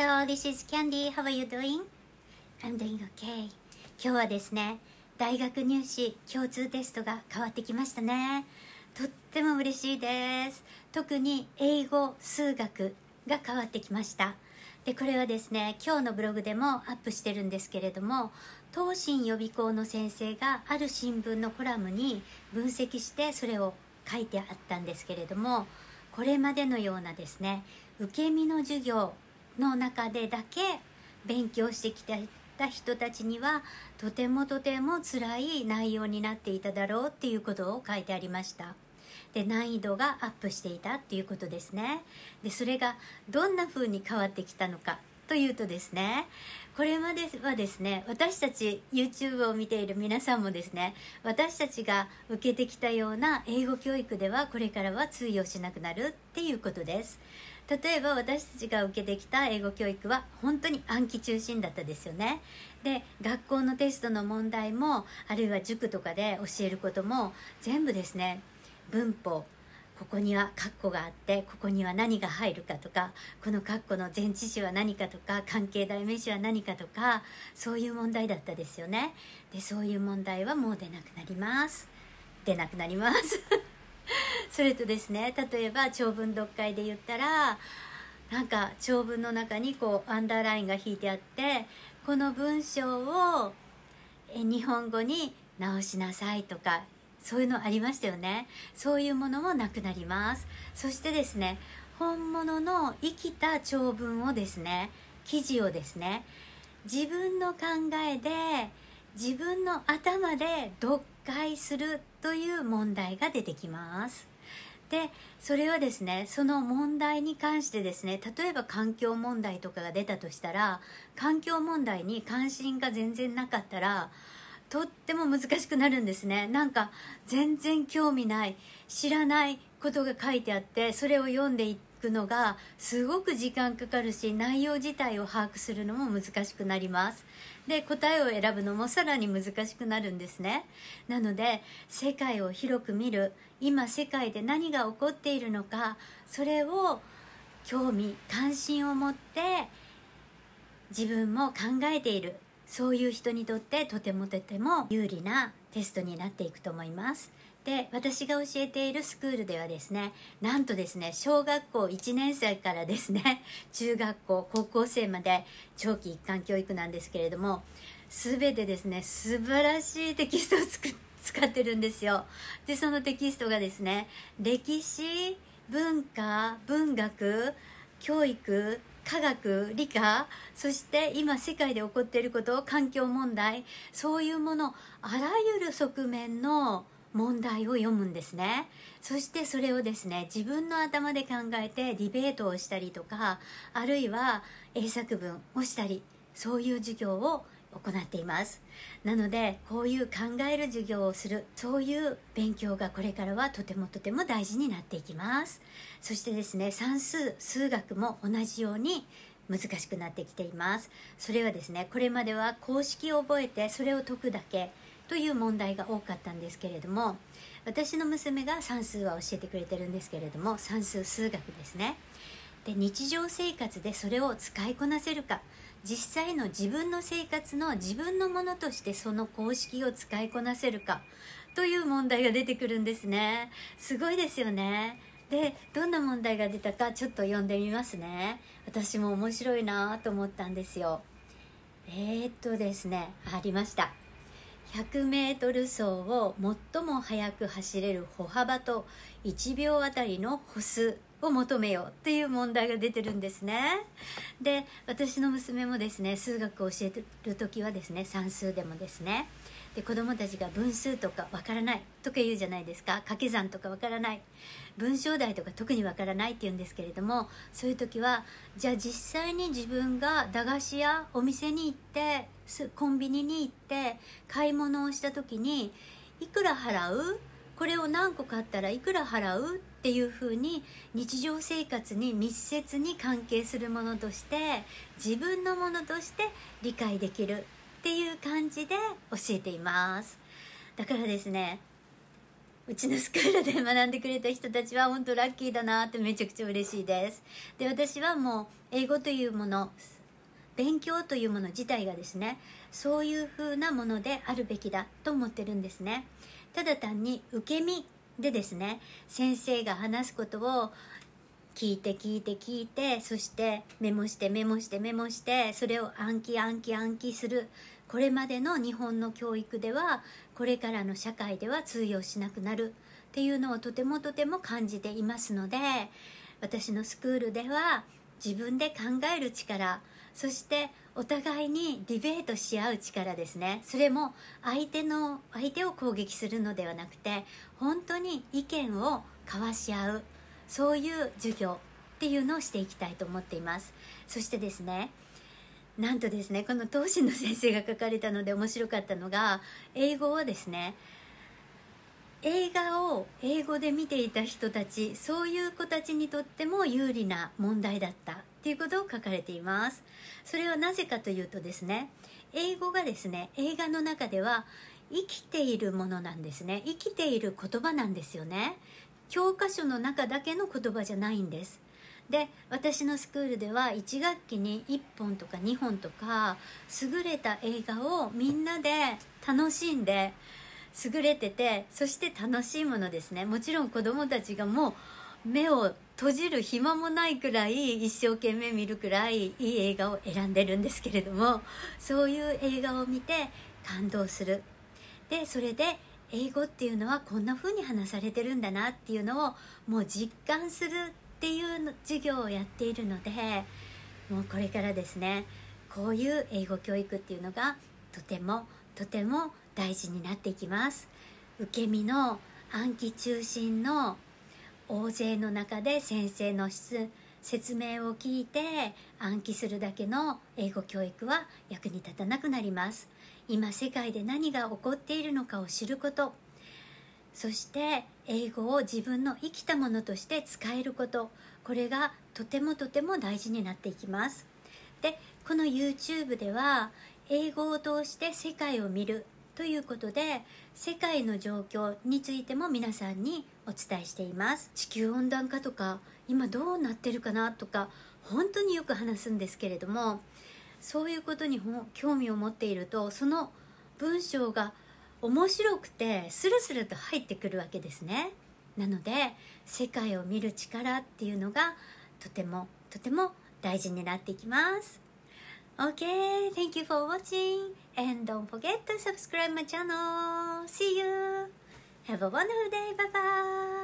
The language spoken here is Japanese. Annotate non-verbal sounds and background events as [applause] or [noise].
Hello, this is Candy. How are you doing? I'm doing okay. 今日はですね、大学入試共通テストが変わってきましたね。とっても嬉しいです。特に英語、数学が変わってきました。で、これはですね、今日のブログでもアップしてるんですけれども、東進予備校の先生がある新聞のコラムに分析してそれを書いてあったんですけれども、これまでのようなですね、受け身の授業の中でだけ勉強してきた人たちにはとてもとても辛い内容になっていただろうっていうことを書いてありました。で難易度がアップしていたっていうことですね。でそれがどんな風に変わってきたのか。というとですねこれまではですね私たち YouTube を見ている皆さんもですね私たちが受けてきたような英語教育ではこれからは通用しなくなるっていうことです。例えば私たちが受けてきた英語教育は本当に暗記中心だったですよね。で学校のテストの問題もあるいは塾とかで教えることも全部ですね文法ここにはカッコがあってここには何が入るかとかこのカッコの前置詞は何かとか関係代名詞は何かとかそういう問題だったですよね。でそういう問題はもう出なくなります。出なくなります。[laughs] それとですね例えば長文読解で言ったらなんか長文の中にこうアンダーラインが引いてあってこの文章を日本語に直しなさいとかそういうのありましたよね。そういうものもなくなります。そしてですね本物の生きた長文をですね記事をですね自分の考えで自分の頭で読解するという問題が出てきます。でそれはですねその問題に関してですね例えば環境問題とかが出たとしたら環境問題に関心が全然なかったらとっても難しくなるんですね。なんか全然興味ない知らないことが書いてあってそれを読んでいくのがすごく時間かかるし内容自体を把握するのも難しくなります。で答えを選ぶのもさらに難しくなるんですね。なので世界を広く見る今世界で何が起こっているのかそれを興味関心を持って自分も考えている。そういう人にとってとてもとても有利なテストになっていくと思います。で私が教えているスクールではですねなんとですね小学校1年生からですね [laughs] 中学校高校生まで長期一貫教育なんですけれども全てですね素晴らしいテキストを作 [laughs] 使ってるんですよ。でそのテキストがですね歴史文化文学教育科学理科そして今世界で起こっていること環境問題そういうものあらゆる側面の問題を読むんですね。そしてそれをですね自分の頭で考えてディベートをしたりとかあるいは英作文をしたりそういう授業を行っています。なのでこういう考える授業をするそういう勉強がこれからはとてもとても大事になっていきます。そしてですね算数数学も同じように難しくなってきています。それはですねこれまでは公式を覚えてそれを解くだけという問題が多かったんですけれども私の娘が算数は教えてくれてるんですけれども算数数学ですね。で日常生活でそれを使いこなせるか実際の自分の生活の自分のものとしてその公式を使いこなせるかという問題が出てくるんですね。すごいですよね。でどんな問題が出たかちょっと読んでみますね。私も面白いなと思ったんですよ。えー、っとですねありました。100m 走を最も速く走れる歩幅と1秒あたりの歩数。を求めようっていう問題が出てるんですね。で私の娘もですね数学を教えてる時はですね算数でもですね。で子供たちが分数とかわからないとか言うじゃないですか。掛け算とかわからない。文章題とか特にわからないって言うんですけれどもそういう時はじゃあ実際に自分が駄菓子屋お店に行ってコンビニに行って買い物をした時にいくら払う？これを何個買ったらいくら払う？っていうふうに日常生活に密接に関係するものとして自分のものとして理解できるっていう感じで教えています。だからですねうちのスクールで学んでくれた人たちは本当ラッキーだなってめちゃくちゃ嬉しいです。で私はもう英語というもの勉強というもの自体がですねそういう風なものであるべきだと思ってるんですね。ただ単に受け身でですね先生が話すことを聞いて聞いて聞いてそしてメモしてメモしてメモしてそれを暗記暗記暗記する。これまでの日本の教育ではこれからの社会では通用しなくなる。っていうのをとてもとても感じていますので私のスクールでは自分で考える力そしてお互いにディベートし合う力ですね。それも相手の相手を攻撃するのではなくて本当に意見を交わし合うそういう授業っていうのをしていきたいと思っています。そしてですねなんとですねこの東進の先生が書かれたので面白かったのが英語をですね映画を英語で見ていた人たちそういう子たちにとっても有利な問題だった。っていうことを書かれています。それはなぜかというとですね英語がですね映画の中では生きているものなんですね。生きている言葉なんですよね。教科書の中だけの言葉じゃないんです。で私のスクールでは1学期に1本とか2本とか優れた映画をみんなで楽しんで優れててそして楽しいものですね。もちろん子どもたちがもう目を閉じる暇もないくらい一生懸命見るくらいいい映画を選んでるんですけれどもそういう映画を見て感動する。でそれで英語っていうのはこんな風に話されてるんだなっていうのをもう実感するっていう授業をやっているのでもうこれからですねこういう英語教育っていうのがとてもとても大事になっていきます。受け身の暗記中心の大勢の中で先生の質説明を聞いて暗記するだけの英語教育は役に立たなくなります。今世界で何が起こっているのかを知ること。そして英語を自分の生きたものとして使えること。これがとてもとても大事になっていきます。でこの YouTube では英語を通して世界を見る。ということで世界の状況についても皆さんにお伝えしています。地球温暖化とか今どうなってるかなとか本当によく話すんですけれどもそういうことに興味を持っているとその文章が面白くてスルスルと入ってくるわけですね。なので世界を見る力っていうのがとてもとても大事になっていきます。Okay, thank you for watching and don't forget to subscribe my channel. See you. Have a wonderful day. Bye bye.